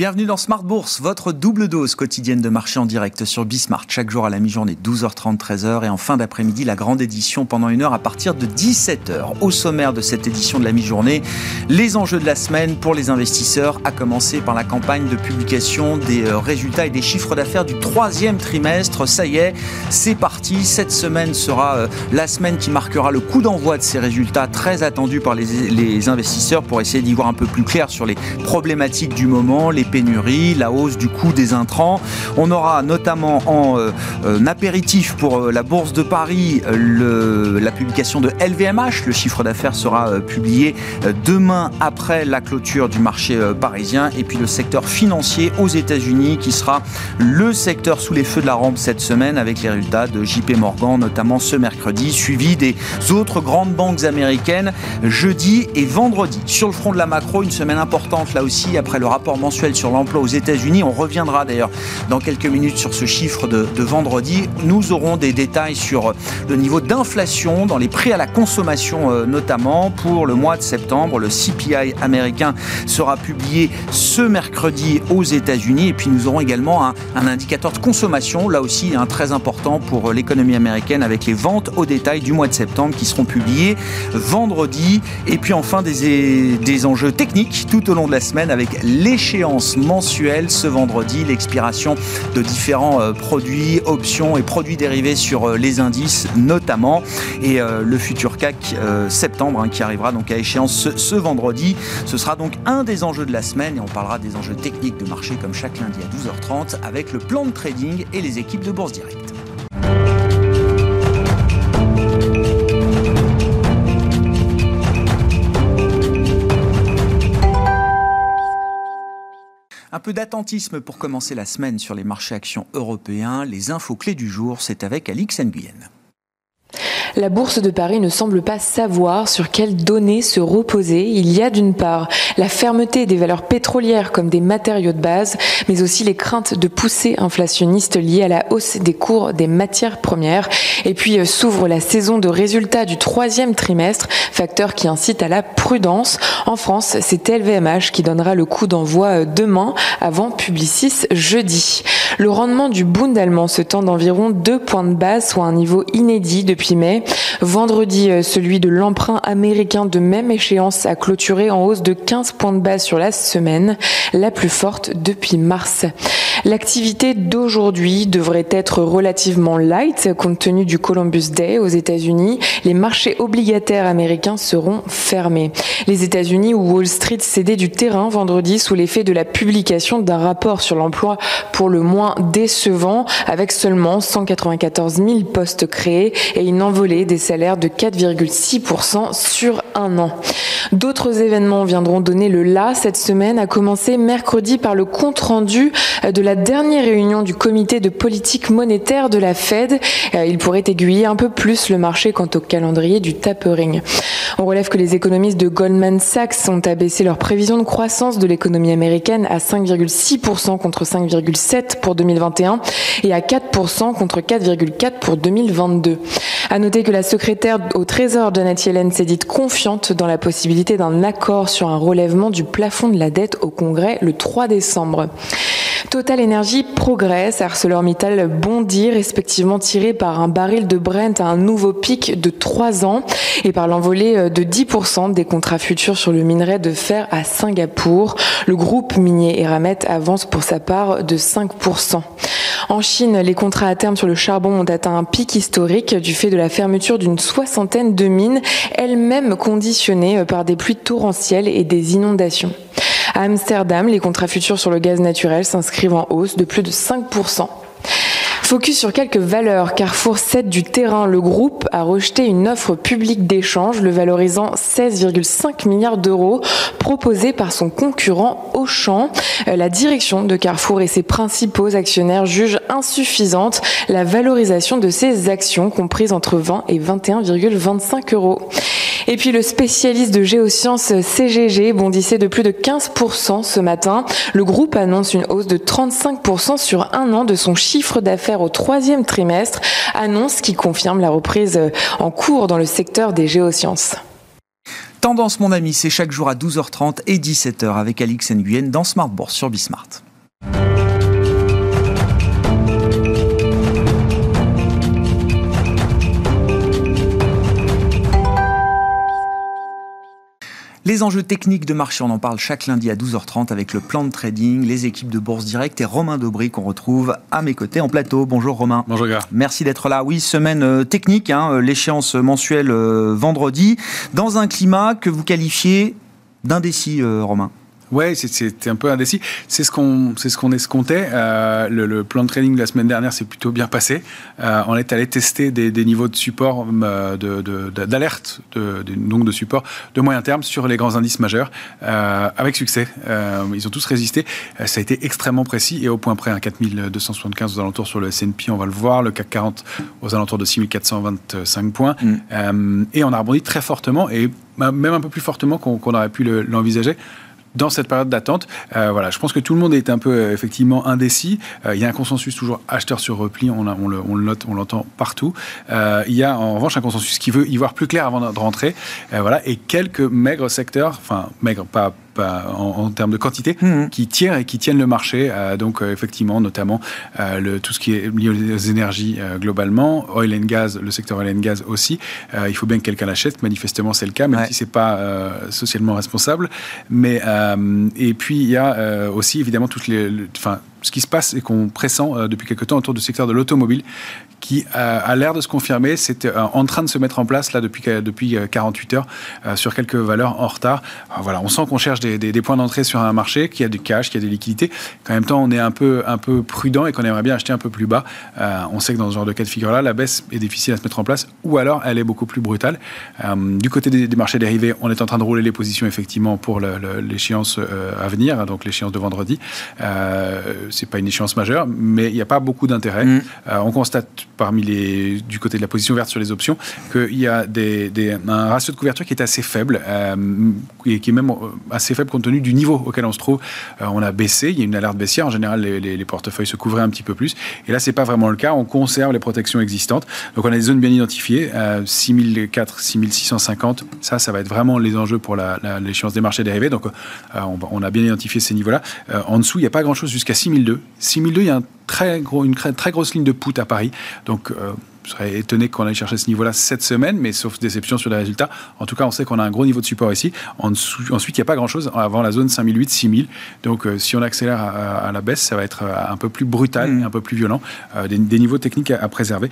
Bienvenue dans Smart Bourse, votre double dose quotidienne de marché en direct sur Bismart. Chaque jour à la mi-journée, 12h30, 13h. Et en fin d'après-midi, la grande édition pendant une heure à partir de 17h. Au sommaire de cette édition de la mi-journée, les enjeux de la semaine pour les investisseurs, à commencer par la campagne de publication des euh, résultats et des chiffres d'affaires du troisième trimestre. Ça y est, c'est parti. Cette semaine sera euh, la semaine qui marquera le coup d'envoi de ces résultats très attendus par les, investisseurs pour essayer d'y voir un peu plus clair sur les problématiques du moment, pénuries, la hausse du coût des intrants. On aura notamment en euh, euh, apéritif pour euh, la Bourse de Paris la publication de LVMH. Le chiffre d'affaires sera publié demain après la clôture du marché parisien. Et puis le secteur financier aux États-Unis qui sera le secteur sous les feux de la rampe cette semaine avec les résultats de JP Morgan, notamment ce mercredi, suivi des autres grandes banques américaines jeudi et vendredi. Sur le front de la macro, une semaine importante là aussi après le rapport mensuel sur l'emploi aux États-Unis. On reviendra d'ailleurs dans quelques minutes sur ce chiffre de, vendredi. Nous aurons des détails sur le niveau d'inflation dans les prix à la consommation euh, notamment pour le mois de septembre. Le CPI américain sera publié ce mercredi aux États-Unis et puis nous aurons également un, indicateur de consommation là aussi un très important pour l'économie américaine avec les ventes au détail du mois de septembre qui seront publiées vendredi et puis enfin des, des enjeux techniques tout au long de la semaine avec l'échéance mensuelle ce vendredi, l'expiration de différents euh, produits, options et produits dérivés sur euh, les indices notamment, et euh, le futur CAC septembre hein, qui arrivera donc à échéance ce, vendredi. Ce sera donc un des enjeux de la semaine et on parlera des enjeux techniques de marché comme chaque lundi à 12h30 avec le plan de trading et les équipes de Bourse Direct. Un peu d'attentisme pour commencer la semaine sur les marchés actions européens. Les infos clés du jour, c'est avec Alix Nguyen. La Bourse de Paris ne semble pas savoir sur quelles données se reposer. Il y a d'une part la fermeté des valeurs pétrolières comme des matériaux de base, mais aussi les craintes de poussée inflationniste liées à la hausse des cours des matières premières. Et puis euh, s'ouvre la saison de résultats du troisième trimestre, facteur qui incite à la prudence. En France, c'est LVMH qui donnera le coup d'envoi euh, demain avant Publicis jeudi. Le rendement du Bund allemand se tend d'environ deux points de base, soit un niveau inédit depuis mai. Vendredi, euh, celui de l'emprunt américain de même échéance a clôturé en hausse de 15 points de base sur la semaine, la plus forte depuis mars. L'activité d'aujourd'hui devrait être relativement light compte tenu du Columbus Day aux États-Unis. Les marchés obligataires américains seront fermés. Les États-Unis où Wall Street cédait du terrain vendredi sous l'effet de la publication d'un rapport sur l'emploi pour le moins décevant avec seulement 194 000 postes créés et une envolée des salaires de 4,6% sur un an. D'autres événements viendront donner le là cette semaine, à commencer mercredi par le compte-rendu de la dernière réunion du comité de politique monétaire de la Fed. Euh, il pourrait aiguiller un peu plus le marché quant au calendrier du tapering. On relève que les économistes de Goldman Sachs ont abaissé leur prévision de croissance de l'économie américaine à 5,6% contre 5,7% pour 2021 et à 4% contre 4,4% pour 2022. À noter que la secrétaire au Trésor Janet Yellen s'est dite confiante dans la possibilité d'un accord sur un relèvement du plafond de la dette au Congrès le 3 décembre. Total Energy progresse, ArcelorMittal bondit, respectivement tiré par un baril de Brent à un nouveau pic de 3 ans et par l'envolée euh, de 10% des contrats futurs sur le minerai de fer à Singapour. Le groupe minier Eramet avance pour sa part de 5%. En Chine, les contrats à terme sur le charbon ont atteint un pic historique du fait de la fermeture d'une soixantaine de mines, elles-mêmes conditionnées euh, par des pluies torrentielles et des inondations. À Amsterdam, les contrats futurs sur le gaz naturel s'inscrivent en hausse de plus de 5%. Focus sur quelques valeurs. Carrefour cède du terrain. Le groupe a rejeté une offre publique d'échange le valorisant 16,5 milliards d'euros proposée par son concurrent Auchan. Euh, la direction de Carrefour et ses principaux actionnaires jugent insuffisante la valorisation de ses actions comprises entre 20 et 21,25 euros. Et puis le spécialiste de géosciences CGG bondissait de plus de 15% ce matin. Le groupe annonce une hausse de 35% sur un an de son chiffre d'affaires au troisième trimestre, annonce qui confirme la reprise en cours dans le secteur des géosciences. Tendance, mon ami, c'est chaque jour à 12h30 et 17h avec Alix Nguyen dans Smart Bourse sur Bismart. Les enjeux techniques de marché, on en parle chaque lundi à 12h30 avec le plan de trading, les équipes de Bourse Direct et Romain Dobry qu'on retrouve à mes côtés en plateau. Bonjour Romain. Bonjour gars. Merci d'être là. Oui, semaine euh, technique, hein, euh, l'échéance mensuelle euh, vendredi, dans un climat que vous qualifiez d'indécis, Romain. Ouais, c'était un peu indécis. C'est ce qu'on c'est ce qu'on escomptait. Euh, le, plan de trading de la semaine dernière s'est plutôt bien passé. Euh, on est allé tester des, niveaux de support, euh, d'alerte, de, de, donc de support de moyen terme sur les grands indices majeurs avec succès. ils ont tous résisté. ça a été extrêmement précis et au point près. un 4275 aux alentours sur le S&P, on va le voir. Le CAC 40 aux alentours de 6425 points. Mm. et on a rebondi très fortement et même un peu plus fortement qu'on aurait pu l'envisager dans cette période d'attente. Euh, voilà, je pense que tout le monde est un peu euh, effectivement indécis. Euh, il y a un consensus toujours acheteur sur repli, on, le, on le, note, on l'entend partout. il y a en revanche un consensus qui veut y voir plus clair avant de rentrer. voilà, et quelques maigres secteurs, enfin maigres, pas en, termes de quantité, mmh. qui tirent et qui tiennent le marché. Euh, donc euh, effectivement, notamment euh, le, tout ce qui est lié aux énergies globalement, oil and gas, le secteur oil and gas aussi. il faut bien que quelqu'un l'achète. Manifestement, c'est le cas, même si c'est pas socialement responsable. Mais et puis il y a aussi évidemment toutes les, enfin ce qui se passe et qu'on pressent depuis quelque temps autour du secteur de l'automobile qui a, l'air de se confirmer. C'est euh, en train de se mettre en place là depuis, depuis 48 euh, heures euh, sur quelques valeurs en retard. voilà, on sent qu'on cherche des, des, points d'entrée sur un marché, qu'il y a du cash, qu'il y a des liquidités. En même temps, on est un peu, un peu prudent et qu'on aimerait bien acheter un peu plus bas. on sait que dans ce genre de cas de figure-là, la baisse est difficile à se mettre en place ou alors elle est beaucoup plus brutale. du côté des, marchés dérivés, on est en train de rouler les positions effectivement pour l'échéance à venir, donc l'échéance de vendredi. c'est pas une échéance majeure, mais il n'y a pas beaucoup d'intérêt. Mm. on constate parmi les, du côté de la position verte sur les options, qu'il y a des, un ratio de couverture qui est assez faible, euh, et qui est même euh, assez faible compte tenu du niveau auquel on se trouve. Euh, on a baissé, il y a une alerte baissière, en général les, les, portefeuilles se couvraient un petit peu plus, et là c'est pas vraiment le cas, on conserve les protections existantes. Donc on a des zones bien identifiées, 6004, 6650, ça, ça va être vraiment les enjeux pour l'échéance des marchés dérivés. Donc on, on, a bien identifié ces niveaux-là. en dessous, il n'y a pas grand-chose jusqu'à 6002. 6002, il y a un très gros, une très grosse ligne de put à Paris. Donc, euh, je serais étonné qu'on aille chercher ce niveau-là cette semaine, mais sauf déception sur les résultats. En tout cas, on sait qu'on a un gros niveau de support ici. ensuite, il n'y a pas grand-chose avant la zone 5008-6000. Donc, euh, si on accélère à, la baisse, ça va être euh, un peu plus brutal, mmh. un peu plus violent. des, niveaux techniques à préserver.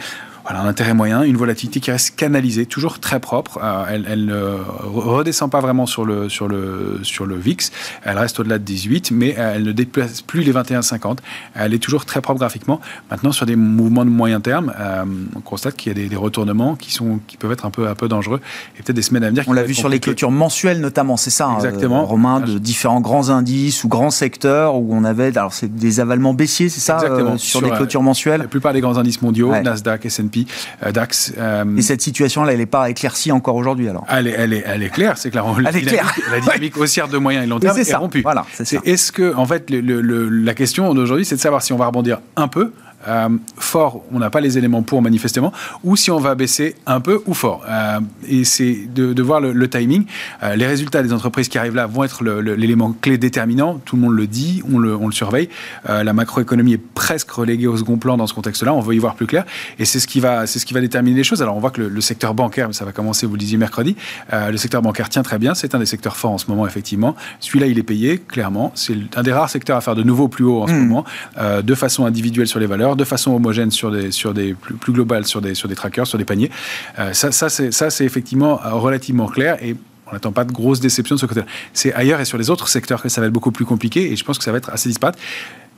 Voilà, un intérêt moyen, une volatilité qui reste canalisée, toujours très propre. Euh, elle, ne redescend pas vraiment sur le, sur, le, sur le VIX. Elle reste au-delà de 18, mais elle ne déplace plus les 21,50. Elle est toujours très propre graphiquement. Maintenant, sur des mouvements de moyen terme, euh, on constate qu'il y a des, retournements qui, sont, qui peuvent être un peu, un peu dangereux et peut-être des semaines à venir. On l'a vu sur les clôtures mensuelles notamment, c'est ça, hein, Exactement. Romain, de différents grands indices ou grands secteurs où on avait, alors c'est des avalements baissiers, c'est ça, Exactement. Euh, sur, les clôtures mensuelles. La plupart des grands indices mondiaux, Nasdaq, S&P, euh, DAX. Euh, Et cette situation-là, elle n'est pas éclaircie encore aujourd'hui alors? Elle est, elle, est, elle est claire, c'est clair. Elle est claire. La, dynamique haussière de moyen et long terme est, rompue. Voilà, c'est Est-ce que, en fait, la question d'aujourd'hui, c'est de savoir si on va rebondir un peu euh, fort, on n'a pas les éléments pour manifestement, ou si on va baisser un peu ou fort. Euh, et c'est de, voir le, timing. Euh, les résultats des entreprises qui arrivent là vont être l'élément clé déterminant. Tout le monde le dit, on le, surveille. la macroéconomie est presque reléguée au second plan dans ce contexte-là. On veut y voir plus clair. Et c'est ce qui va, c'est ce qui va déterminer les choses. Alors on voit que le, secteur bancaire, ça va commencer, vous le disiez mercredi, le secteur bancaire tient très bien. C'est un des secteurs forts en ce moment, effectivement. Celui-là, il est payé, clairement. C'est un des rares secteurs à faire de nouveau plus haut en ce hmm. moment, de façon individuelle sur les valeurs de façon homogène sur des, sur des plus, globales sur des, sur des trackers, sur des paniers. Euh, ça, ça c'est effectivement euh, relativement clair et on n'attend pas de grosses déceptions de ce côté-là. C'est ailleurs et sur les autres secteurs que ça va être beaucoup plus compliqué et je pense que ça va être assez disparate.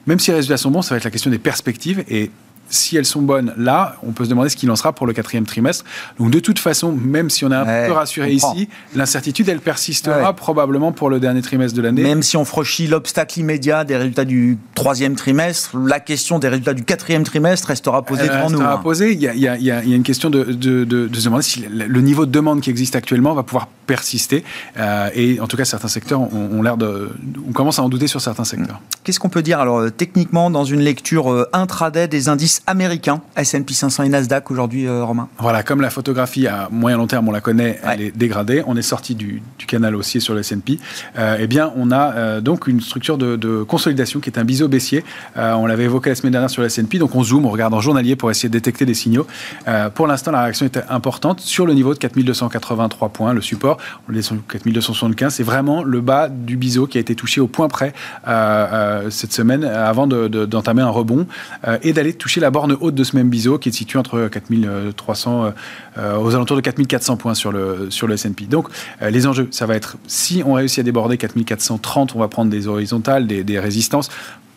Même si les résultats sont bons, ça va être la question des perspectives et si elles sont bonnes là, on peut se demander ce qu'il en sera pour le quatrième trimestre. Donc de toute façon, même si on est un peu rassuré ici, l'incertitude, elle persistera probablement pour le dernier trimestre de l'année. Même si on franchit l'obstacle immédiat des résultats du troisième trimestre, la question des résultats du quatrième trimestre restera posée devant nous. Restera posée. Il y, a, il, y a, il y, a, une question de, de, de, se demander si le niveau de demande qui existe actuellement va pouvoir persister. Euh, et en tout cas, certains secteurs ont, l'air de... On commence à en douter sur certains secteurs. Qu'est-ce qu'on peut dire alors euh, techniquement dans une lecture euh, intraday des indices indices américains, S&P 500 et Nasdaq aujourd'hui, Romain Voilà, comme la photographie à moyen long terme, on la connaît, elle est dégradée. On est sorti du, canal haussier sur le S&P. eh bien, on a donc une structure de, consolidation qui est un biseau baissier. on l'avait évoqué la semaine dernière sur le S&P. Donc, on zoome, on regarde en journalier pour essayer de détecter des signaux. pour l'instant, la réaction est importante sur le niveau de 4283 points, le support. On est sur 4275. C'est vraiment le bas du biseau qui a été touché au point près cette semaine avant d'entamer un rebond et d'aller toucher la borne haute de ce même biseau qui est situé entre 4300 aux alentours de 4400 points sur le, sur le S&P. Donc, les enjeux, ça va être si on réussit à déborder 4430, on va prendre des horizontales, des résistances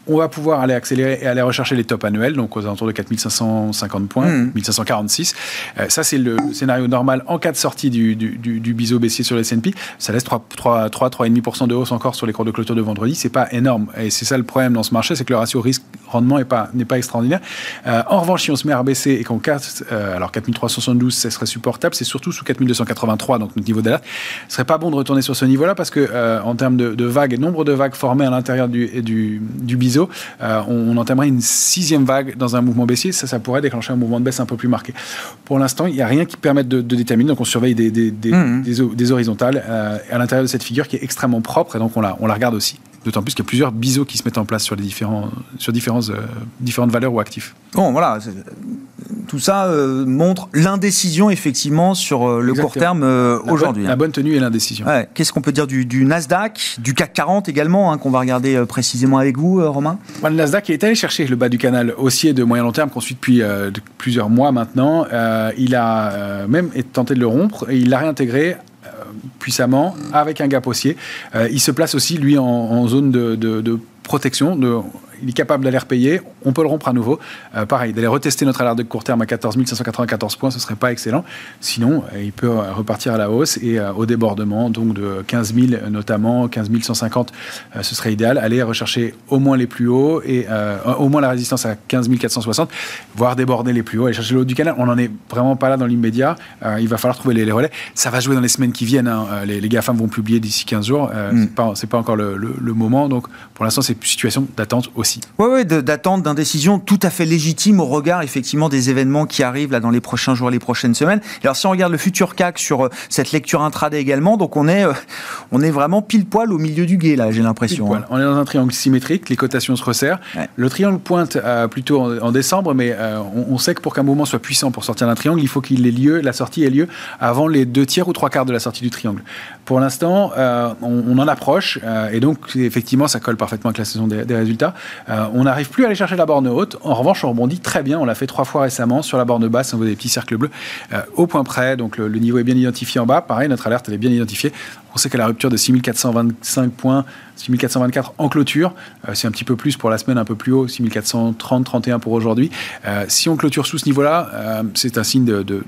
on va pouvoir aller accélérer et aller rechercher les tops annuels, donc aux alentours de 4550 points, 1546. Mmh. Euh, ça, c'est le scénario normal en cas de sortie du, du, du, biseau baissier sur le S&P. Ça laisse 3, 3, 3, 3,5% de hausse encore sur les cours de clôture de vendredi. C'est pas énorme. Et c'est ça le problème dans ce marché, c'est que le ratio risque-rendement n'est pas, extraordinaire. Euh, en revanche, si on se met à baisser et qu'on casse, euh, alors 4372, ça serait supportable. C'est surtout sous 4283, donc notre niveau d'alerte. Ce serait pas bon de retourner sur ce niveau-là parce que, en termes de, de vagues et nombre de vagues formées à l'intérieur du, du, du euh, on, entamerait une sixième vague dans un mouvement baissier. Ça, ça pourrait déclencher un mouvement de baisse un peu plus marqué. Pour l'instant, il n'y a rien qui permette de, déterminer. Donc, on surveille des, des, mmh. horizontales euh, à l'intérieur de cette figure qui est extrêmement propre. Et donc, on la, on la regarde aussi. D'autant plus qu'il y a plusieurs biseaux qui se mettent en place sur, les différents, sur différents, euh, différentes valeurs ou actifs. Bon, voilà. Tout ça euh, montre l'indécision, effectivement, sur euh, le court terme aujourd'hui. La bonne tenue et l'indécision. Qu'est-ce qu'on peut dire du, Nasdaq, du CAC 40 également, hein, qu'on va regarder précisément avec vous, Romain? Le Nasdaq est allé chercher le bas du canal haussier de moyen long terme qu'on suit depuis plusieurs mois maintenant. il a même tenté de le rompre et il l'a réintégré puissamment avec un gap haussier. Euh, il se place aussi, lui, en, zone de, de, de protection, de, il est capable d'aller repayer, on peut le rompre à nouveau. Euh, pareil, d'aller retester notre alerte de court terme à 14 594 points, ce serait pas excellent. Sinon, euh, il peut euh, repartir à la hausse et au débordement, donc de 15 000 notamment, 15 150, ce serait idéal. Aller rechercher au moins les plus hauts et au moins la résistance à 15 460, voire déborder les plus hauts, aller chercher le haut du canal. On n'en est vraiment pas là dans l'immédiat. il va falloir trouver les, relais. Ça va jouer dans les semaines qui viennent. Hein. Les, les GAFAM vont publier d'ici 15 jours. Mm. C'est pas, pas encore le, le moment. Donc, pour l'instant, c'est une situation d'attente aussi. Oui, ouais, d'attente d'indécision tout à fait légitime au regard effectivement des événements qui arrivent là dans les prochains jours, les prochaines semaines. Alors si on regarde le futur CAC sur euh, cette lecture intraday également, donc on est, euh, on est vraiment pile poil au milieu du guet là, j'ai l'impression. Hein. On est dans un triangle symétrique, les cotations se resserrent. Le triangle pointe euh, plutôt en, décembre, mais on, sait que pour qu'un mouvement soit puissant pour sortir d'un triangle, il faut qu'il ait lieu, la sortie ait lieu avant les deux tiers ou trois quarts de la sortie du triangle. Pour l'instant, on, en approche et donc effectivement ça colle parfaitement avec la saison des, résultats. Euh, on n'arrive plus à aller chercher la borne haute. En revanche, on rebondit très bien. On l'a fait trois fois récemment sur la borne basse. On voit des petits cercles bleus euh, au point près. Donc le, niveau est bien identifié en bas. Pareil, notre alerte est bien identifiée. On sait qu'à la rupture de 6425 points, 6424 en clôture, euh, c'est un petit peu plus pour la semaine, un peu plus haut, 6430, 31 pour aujourd'hui. si on clôture sous ce niveau-là, c'est un signe de,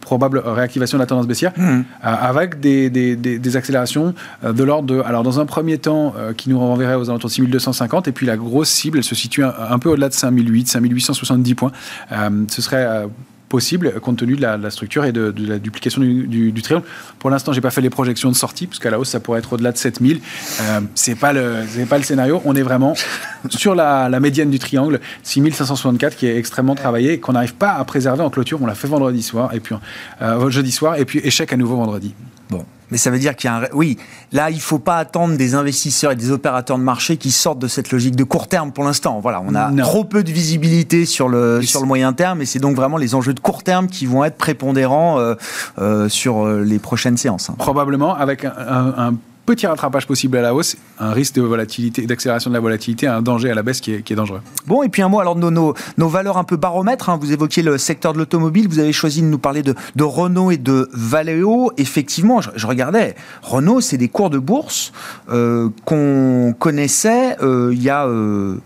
probable réactivation de la tendance baissière, mmh. avec des, accélérations de l'ordre de, alors dans un premier temps, qui nous renverrait aux alentours de 6250, et puis la grosse cible, elle se situe un, peu au-delà de 5008, 5870 points. Euh, ce serait euh, possible compte tenu de la, structure et de, la duplication du, triangle. Pour l'instant, j'ai pas fait les projections de sortie parce qu'à la hausse, ça pourrait être au-delà de 7000. Euh, c'est pas le c'est pas le scénario. On est vraiment sur la, médiane du triangle 6564 qui est extrêmement travaillé qu'on n'arrive pas à préserver en clôture. On l'a fait vendredi soir et puis euh, jeudi soir et puis échec à nouveau vendredi. Bon, mais ça veut dire qu'il y a un... Oui, là, il ne faut pas attendre des investisseurs et des opérateurs de marché qui sortent de cette logique de court terme pour l'instant. Voilà, on a trop peu de visibilité sur le, sur le moyen terme et c'est donc vraiment les enjeux de court terme qui vont être prépondérants euh, euh, sur euh, les prochaines séances. Hein. Probablement avec un, un petit rattrapage possible à la hausse, un risque de volatilité, d'accélération de la volatilité, un danger à la baisse qui est, dangereux. Bon, et puis un mot alors de nos, valeurs un peu baromètres. Hein. Vous évoquiez le secteur de l'automobile, vous avez choisi de nous parler de, de Renault et de Valeo. Effectivement, je, regardais, Renault, c'est des cours de bourse euh, qu'on connaissait euh, il y a... Euh,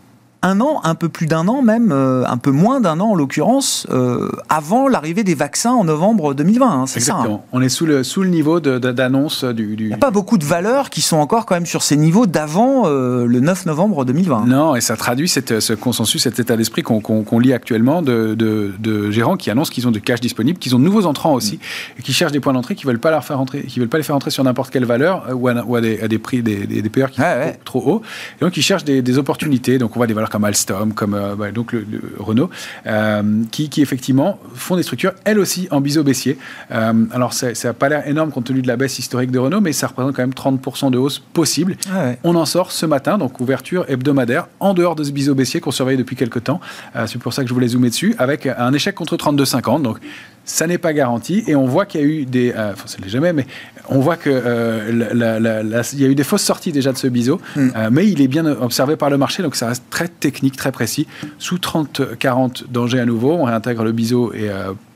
un an, un peu plus d'un an même, euh, un peu moins d'un an en l'occurrence, euh, avant l'arrivée des vaccins en novembre 2020. Hein, c'est ça. Hein. On est sous le, sous le niveau d'annonce du, du, Il n'y a pas beaucoup de valeurs qui sont encore quand même sur ces niveaux d'avant euh, le 9 novembre 2020. Non, et ça traduit cette, ce consensus, cet état d'esprit qu'on lit actuellement de, de, gérants qui annoncent qu'ils ont de cash disponible, qu'ils ont de nouveaux entrants aussi, mm. et qui cherchent des points d'entrée qui veulent pas leur faire entrer, qui veulent pas les faire entrer sur n'importe quelle valeur ou à, des, à, des, prix, des, des, qui sont trop, hauts. Et donc ils cherchent des, des opportunités. Donc on voit des valeurs comme Alstom, comme bah, donc le, Renault, qui, qui, effectivement font des structures, elles aussi, en biseau baissier. alors, ça n'a pas l'air énorme compte tenu de la baisse historique de Renault, mais ça représente quand même 30% de hausse possible. Ah On en sort ce matin, donc ouverture hebdomadaire, en dehors de ce biseau baissier qu'on surveille depuis quelques temps. C'est pour ça que je voulais zoomer dessus, avec un échec contre 32,50. Donc, ça n'est pas garanti. Et on voit qu'il y a eu des. Euh, enfin, ça ne l'est jamais, mais on voit qu'il euh, y a eu des fausses sorties déjà de ce biseau. Mm. Euh, mais il est bien observé par le marché, donc ça reste très technique, très précis. Sous 30-40, danger à nouveau. On réintègre le biseau et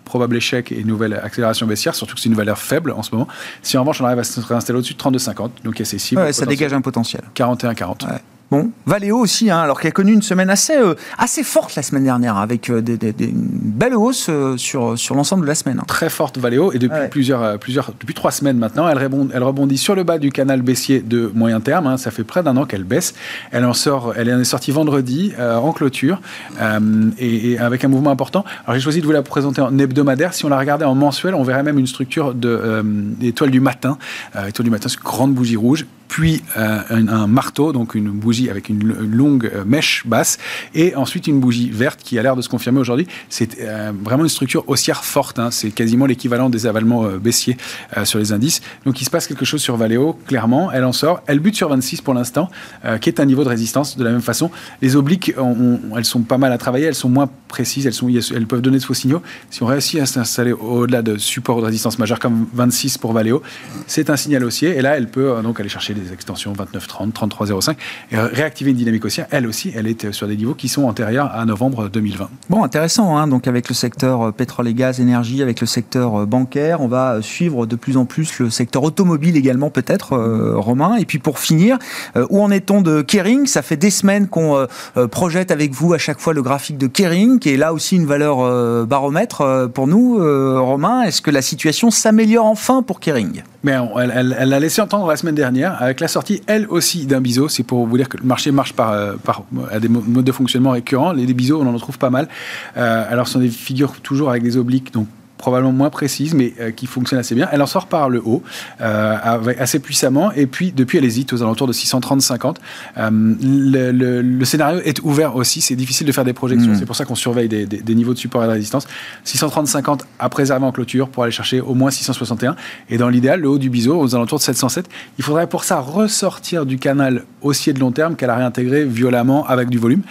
probable échec et nouvelle accélération baissière, surtout que c'est une valeur faible en ce moment. Si en revanche on arrive à se réinstaller au-dessus de 32,50, donc il y a ces cibles. ça dégage un potentiel. 41-40. Bon, Valeo aussi, hein, alors qu'elle a connu une semaine assez, euh, assez forte la semaine dernière, avec euh, des, des, une belle hausse euh, sur, sur l'ensemble de la semaine. Hein. Très forte Valeo, et depuis, plusieurs, plusieurs, depuis trois semaines maintenant, elle rebondit, elle rebondit sur le bas du canal baissier de moyen terme. Hein. ça fait près d'un an qu'elle baisse. Elle en sort, elle est sortie vendredi en clôture, et, avec un mouvement important. Alors j'ai choisi de vous la présenter en hebdomadaire. Si on la regardait en mensuel, on verrait même une structure de étoile du matin. étoile du matin, c'est une grande bougie rouge puis euh, un, marteau, donc une bougie avec une, longue euh, mèche basse, et ensuite une bougie verte qui a l'air de se confirmer aujourd'hui. C'est euh, vraiment une structure haussière forte, hein. c'est quasiment l'équivalent des avalements baissiers sur les indices. Donc il se passe quelque chose sur Valeo, clairement, elle en sort, elle bute sur 26 pour l'instant, qui est un niveau de résistance de la même façon. Les obliques, elles sont pas mal à travailler, elles sont moins précises, elles, peuvent donner de faux signaux. Si on réussit à s'installer au-delà de supports de résistance majeurs comme 26 pour Valeo, c'est un signal haussier, et là elle peut donc aller chercher des extensions 29-30, 33-05, et réactiver une dynamique haussière, elle aussi, elle est sur des niveaux qui sont antérieurs à novembre 2020. Bon, intéressant, hein, donc avec le secteur euh, pétrole et gaz, énergie, avec le secteur euh, bancaire, on va suivre de plus en plus le secteur automobile également peut-être, euh, Romain. Et puis pour finir, où en est-on de Kering? Ça fait des semaines qu'on projette avec vous à chaque fois le graphique de Kering, qui est là aussi une valeur baromètre pour nous, Romain. Est-ce que la situation s'améliore enfin pour Kering? Mais elle, elle l'a laissé entendre la semaine dernière avec la sortie, elle aussi, d'un biseau. C'est pour vous dire que le marché marche par, euh, à des modes de fonctionnement récurrents. Les, les biseaux, on en trouve pas mal. Euh, alors, ce sont des figures toujours avec des obliques, donc probablement moins précise, mais euh, qui fonctionne assez bien. Elle en sort par le haut, euh, assez puissamment, et puis depuis elle hésite aux alentours de 630-50. Euh, le, scénario est ouvert aussi, c'est difficile de faire des projections, hmm. c'est pour ça qu'on surveille des, niveaux de support et de résistance. 630-50 à préserver en clôture pour aller chercher au moins 661, et dans l'idéal, le haut du biseau aux alentours de 707. Il faudrait pour ça ressortir du canal haussier de long terme qu'elle a réintégré violemment avec du volume.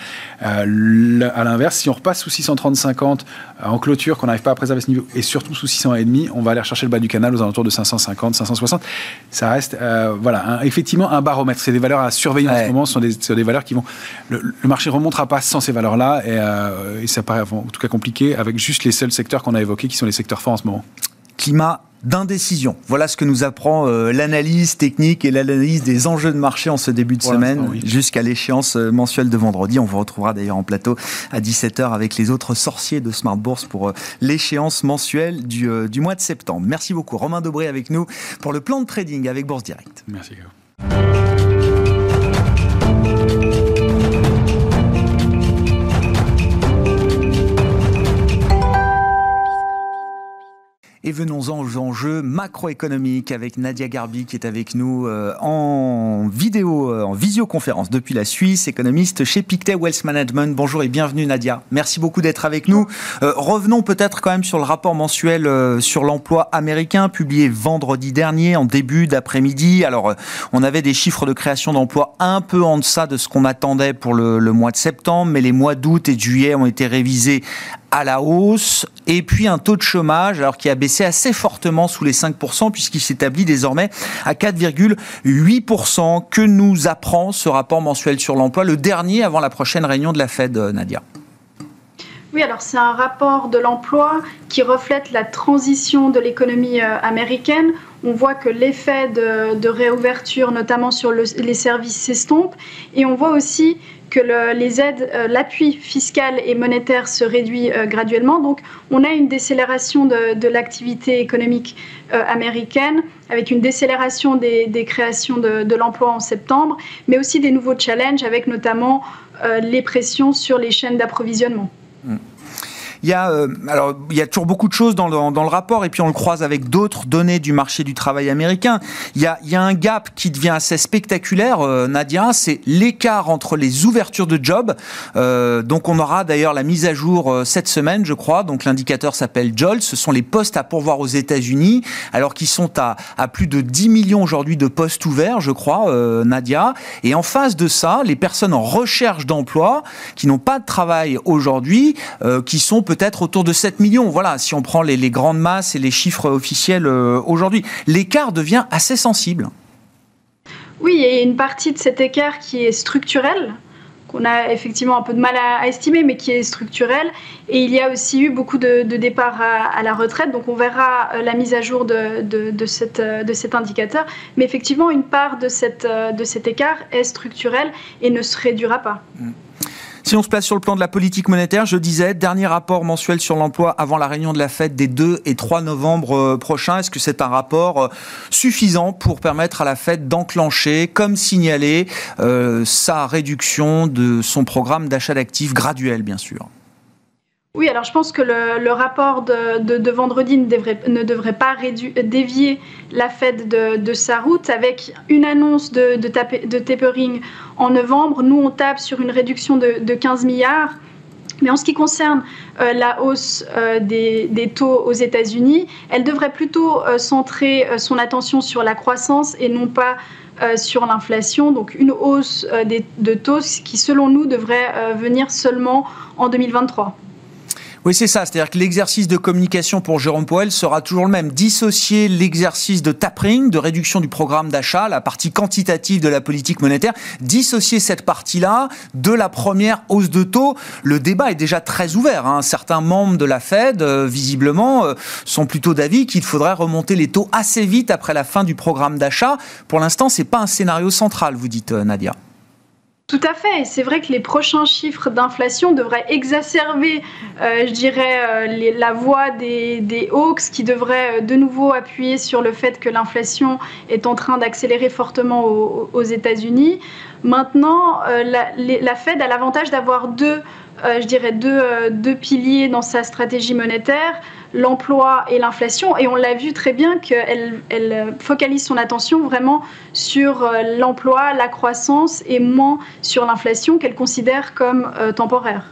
à l'inverse, si on repasse sous 630-50 en clôture, qu'on n'arrive pas à préserver ce niveau, et surtout sous 600,5, on va aller chercher le bas du canal aux alentours de 550, 560. Ça reste, euh, voilà, effectivement un baromètre. C'est des valeurs à surveiller en ce moment. Ce sont des, des valeurs qui vont. Le, marché ne remontera pas sans ces valeurs-là, et, euh, et, ça paraît en tout cas compliqué avec juste les seuls secteurs qu'on a évoqués, qui sont les secteurs forts en ce moment. Climat d'indécision. Voilà ce que nous apprend euh, l'analyse technique et l'analyse des enjeux de marché en ce début de semaine jusqu'à l'échéance euh, mensuelle de vendredi. On vous retrouvera d'ailleurs en plateau à 17h avec les autres sorciers de Smart Bourse pour euh, l'échéance mensuelle du, du, mois de septembre. Merci beaucoup Romain Dobré avec nous pour le plan de trading avec Bourse Direct. Merci. Et venons-en aux enjeux macroéconomiques avec Nadia Garbi qui est avec nous euh, en vidéo, euh, en visioconférence depuis la Suisse, économiste chez Pictet Wealth Management. Bonjour et bienvenue Nadia. Merci beaucoup d'être avec nous. Euh, revenons peut-être quand même sur le rapport mensuel sur l'emploi américain publié vendredi dernier en début d'après-midi. Alors on avait des chiffres de création d'emplois un peu en deçà de ce qu'on attendait pour le, mois de septembre, mais les mois d'août et de juillet ont été révisés à la hausse, et puis un taux de chômage alors qui a baissé assez fortement sous les 5% puisqu'il s'établit désormais à 4,8%. Que nous apprend ce rapport mensuel sur l'emploi, le dernier avant la prochaine réunion de la Fed, Nadia? Oui, alors c'est un rapport de l'emploi qui reflète la transition de l'économie euh, américaine. On voit que l'effet de, réouverture, notamment sur les services, s'estompe. Et on voit aussi que les aides, euh, l'appui fiscal et monétaire se réduit euh, graduellement. Donc, on a une décélération de, l'activité économique euh, américaine, avec une décélération des, créations de, l'emploi en septembre, mais aussi des nouveaux challenges, avec notamment les pressions sur les chaînes d'approvisionnement. Mmh. Il y a, alors, il y a toujours beaucoup de choses dans le, dans le rapport, et puis on le croise avec d'autres données du marché du travail américain. Il y a, il y a un gap qui devient assez spectaculaire, Nadia, c'est l'écart entre les ouvertures de jobs. donc on aura d'ailleurs la mise à jour cette semaine, je crois. Donc l'indicateur s'appelle JOLS. Ce sont les postes à pourvoir aux États-Unis, alors qu'ils sont à, à plus de 10 millions aujourd'hui de postes ouverts, je crois, Nadia. Et en face de ça, les personnes en recherche d'emploi qui n'ont pas de travail aujourd'hui, euh, qui sont peut-être autour de 7 millions. Voilà, si on prend les, grandes masses et les chiffres officiels euh, aujourd'hui. L'écart devient assez sensible. Oui, et une partie de cet écart qui est structurel, qu'on a effectivement un peu de mal à, estimer, mais qui est structurel. Et il y a aussi eu beaucoup de, départs à, la retraite, donc on verra euh, la mise à jour de, de, cette, de cet indicateur. Mais effectivement, une part de, cette, de cet écart est structurelle et ne se réduira pas. Mmh. Si on se place sur le plan de la politique monétaire, je disais, dernier rapport mensuel sur l'emploi avant la réunion de la Fed des 2 et 3 novembre euh, prochains. Est-ce que c'est un rapport euh, suffisant pour permettre à la Fed d'enclencher, comme signalé, euh, sa réduction de son programme d'achat d'actifs graduel, bien sûr? Oui, alors je pense que le, rapport de, vendredi ne devrait, pas dévier la Fed de, sa route avec une annonce de, de, tapering en novembre. Nous, on tape sur une réduction de, 15 milliards. Mais en ce qui concerne euh, la hausse euh, des, taux aux États-Unis, elle devrait plutôt euh, centrer son attention sur la croissance et non pas sur l'inflation. Donc une hausse des, de taux qui, selon nous, devrait venir seulement en 2023. Oui, c'est ça. C'est-à-dire que l'exercice de communication pour Jérôme Poel sera toujours le même. Dissocier l'exercice de tapering, de réduction du programme d'achat, la partie quantitative de la politique monétaire, dissocier cette partie-là de la première hausse de taux. Le débat est déjà très ouvert. Hein. Certains membres de la Fed, euh, visiblement, euh, sont plutôt d'avis qu'il faudrait remonter les taux assez vite après la fin du programme d'achat. Pour l'instant, c'est pas un scénario central, vous dites, euh, Nadia. Tout à fait. C'est vrai que les prochains chiffres d'inflation devraient exacerber, euh, je dirais, euh, la voix des, des, Hawks qui devraient euh, de nouveau appuyer sur le fait que l'inflation est en train d'accélérer fortement aux, États-Unis. Maintenant, la, la, Fed a l'avantage d'avoir deux, je dirais, deux, deux piliers dans sa stratégie monétaire l'emploi et l'inflation. Et on l'a vu très bien qu'elle elle focalise son attention vraiment sur euh, l'emploi, la croissance et moins sur l'inflation qu'elle considère comme euh, temporaire.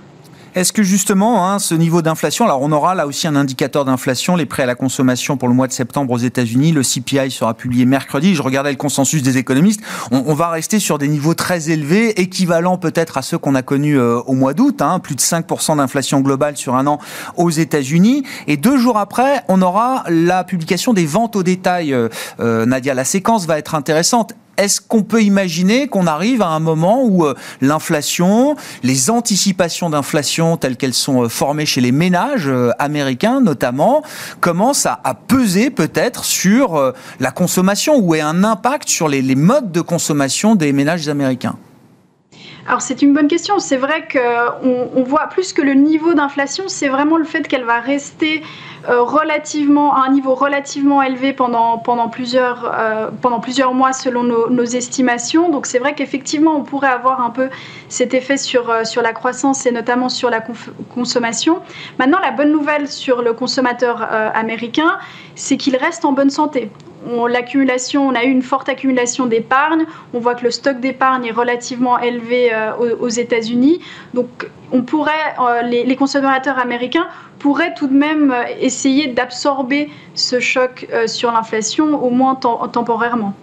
Est-ce que justement, hein, ce niveau d'inflation, alors on aura là aussi un indicateur d'inflation, les prêts à la consommation pour le mois de septembre aux États-Unis, le CPI sera publié mercredi, je regardais le consensus des économistes, on, va rester sur des niveaux très élevés, équivalents peut-être à ceux qu'on a connus euh, au mois d'août, hein, plus de 5% d'inflation globale sur un an aux États-Unis, et deux jours après, on aura la publication des ventes au détail. Euh, euh, Nadia, la séquence va être intéressante est-ce qu'on peut imaginer qu'on arrive à un moment où euh, l'inflation, les anticipations d'inflation telles qu'elles sont euh, formées chez les ménages euh, américains notamment, commencent à, peser peut-être sur la consommation ou aient un impact sur les, modes de consommation des ménages américains? Alors c'est une bonne question. C'est vrai qu'on on voit plus que le niveau d'inflation, c'est vraiment le fait qu'elle va rester relativement, à un niveau relativement élevé pendant, pendant, plusieurs, euh, pendant plusieurs mois selon nos, estimations. Donc c'est vrai qu'effectivement, on pourrait avoir un peu cet effet sur, euh, sur la croissance et notamment sur la consommation. Maintenant, la bonne nouvelle sur le consommateur américain, c'est qu'il reste en bonne santé on, l'accumulation, on a eu une forte accumulation d'épargne. On voit que le stock d'épargne est relativement élevé aux, États-Unis. Donc, on pourrait, les, consommateurs américains pourrait tout de même euh, essayer d'absorber ce choc euh, sur l'inflation, au moins temporairement.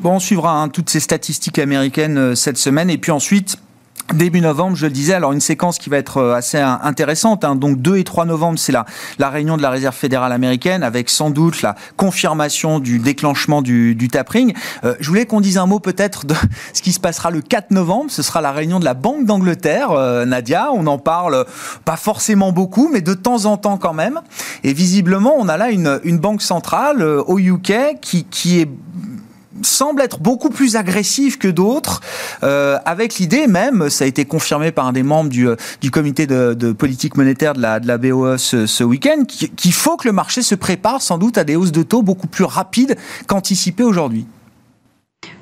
Bon, on suivra hein, toutes ces statistiques américaines euh, cette semaine et puis ensuite Début novembre, je le disais, alors une séquence qui va être euh, assez intéressante. Hein. Donc 2 et 3 novembre, c'est la, la réunion de la Réserve fédérale américaine avec sans doute la confirmation du déclenchement du, du tapering. Euh, je voulais qu'on dise un mot peut-être de ce qui se passera le 4 novembre. Ce sera la réunion de la Banque d'Angleterre, euh, Nadia. On en parle pas forcément beaucoup, mais de temps en temps quand même. Et visiblement, on a là une, une banque centrale au UK qui, qui est semble être beaucoup plus agressif que d'autres, euh, avec l'idée même, ça a été confirmé par un des membres du, euh, du comité de, politique monétaire de la, de la BOE ce, week-end, qu'il faut que le marché se prépare sans doute à des hausses de taux beaucoup plus rapides qu'anticipées aujourd'hui.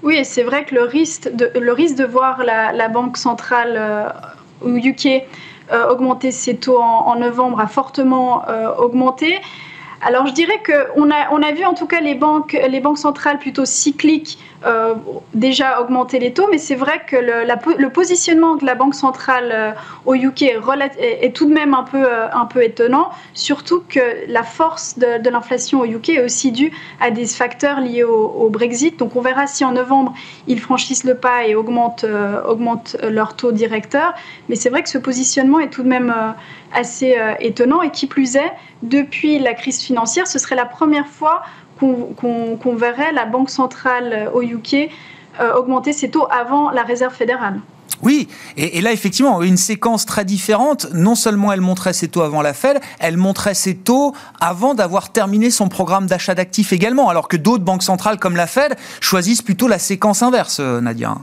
Oui, c'est vrai que le risque de, voir la, Banque centrale euh, au UK augmenter ses taux en, novembre, a fortement augmenté. Alors je dirais qu'on a, on a vu en tout cas les banques, les banques centrales plutôt cycliques euh, déjà augmenter les taux, mais c'est vrai que le, positionnement de la Banque centrale euh, au UK est, tout de même un peu, euh, un peu étonnant, surtout que la force de, l'inflation au UK est aussi due à des facteurs liés au, Brexit. Donc on verra si en novembre ils franchissent le pas et augmentent, augmentent leur taux directeur. Mais c'est vrai que ce positionnement est tout de même assez étonnant et qui plus est, depuis la crise financière, ce serait la première fois qu'on verrait la Banque centrale au UK euh, augmenter ses taux avant la Réserve fédérale. Oui, et, là effectivement, une séquence très différente. Non seulement elle montrait ses taux avant la Fed, elle montrait ses taux avant d'avoir terminé son programme d'achat d'actifs également, alors que d'autres banques centrales comme la Fed choisissent plutôt la séquence inverse, euh, Nadia.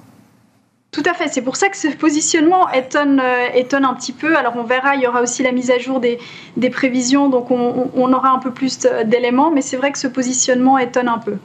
Tout à fait, c'est pour ça que ce positionnement étonne, euh, étonne un petit peu. Alors on verra, il y aura aussi la mise à jour des, des prévisions, donc on, on aura un peu plus d'éléments, mais c'est vrai que ce positionnement étonne un peu.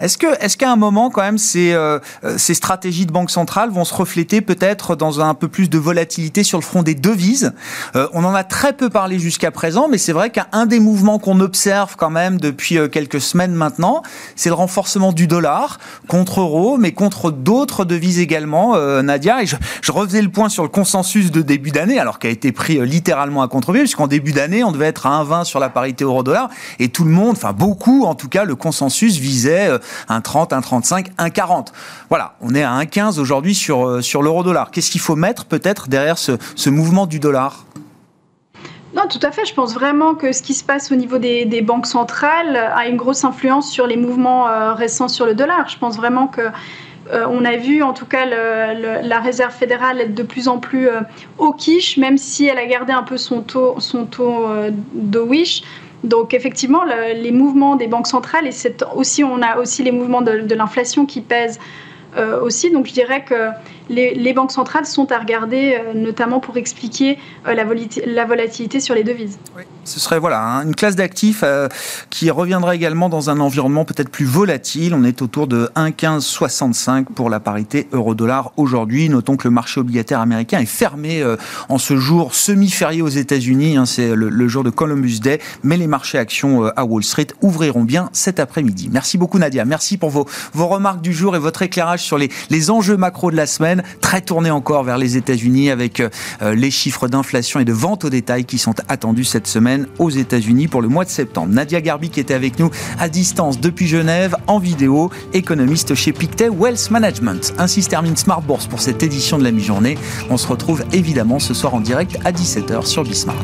Est-ce que, est-ce qu'à un moment, quand même, ces, euh, ces stratégies de banque centrale vont se refléter peut-être dans un peu plus de volatilité sur le front des devises? Euh, On en a très peu parlé jusqu'à présent, mais c'est vrai qu'un des mouvements qu'on observe quand même depuis euh, quelques semaines maintenant, c'est le renforcement du dollar contre euro, mais contre d'autres devises également, Nadia. Et je, je, refaisais le point sur le consensus de début d'année, alors qui a été pris littéralement à contre-pied, puisqu'en début d'année, on devait être à 1,20 sur la parité euro-dollar, et tout le monde, enfin beaucoup en tout cas, le consensus visait un 30, un 35, un 40. Voilà, on est à 1,15 aujourd'hui sur, euh, sur l'euro-dollar. Qu'est-ce qu'il faut mettre peut-être derrière ce, ce mouvement du dollar? Non, tout à fait. Je pense vraiment que ce qui se passe au niveau des, des banques centrales a une grosse influence sur les mouvements euh, récents sur le dollar. Je pense vraiment que euh, on a vu en tout cas la réserve fédérale être de plus en plus au quiche, même si elle a gardé un peu son taux, son taux de wish. Donc effectivement, les mouvements des banques centrales, et aussi, on a aussi les mouvements de, l'inflation qui pèsent euh, aussi. Donc je dirais que les, banques centrales sont à regarder, euh, notamment pour expliquer euh, la, volatilité sur les devises. Ce serait voilà une classe d'actifs euh, qui reviendra également dans un environnement peut-être plus volatile. On est autour de 1,1565 pour la parité euro-dollar aujourd'hui. Notons que le marché obligataire américain est fermé en ce jour semi-férié aux États-Unis. Hein, c'est le, jour de Columbus Day, mais les marchés actions à Wall Street ouvriront bien cet après-midi. Merci beaucoup Nadia. Merci pour vos, vos remarques du jour et votre éclairage sur les, les enjeux macro de la semaine très tourné encore vers les États-Unis avec euh, les chiffres d'inflation et de vente au détail qui sont attendus cette semaine aux États-Unis pour le mois de septembre. Nadia Garbi qui était avec nous à distance depuis Genève en vidéo, économiste chez Pictet Wealth Management. Ainsi se termine Smart Bourse pour cette édition de la mi-journée. On se retrouve évidemment ce soir en direct à 17h sur Bismart.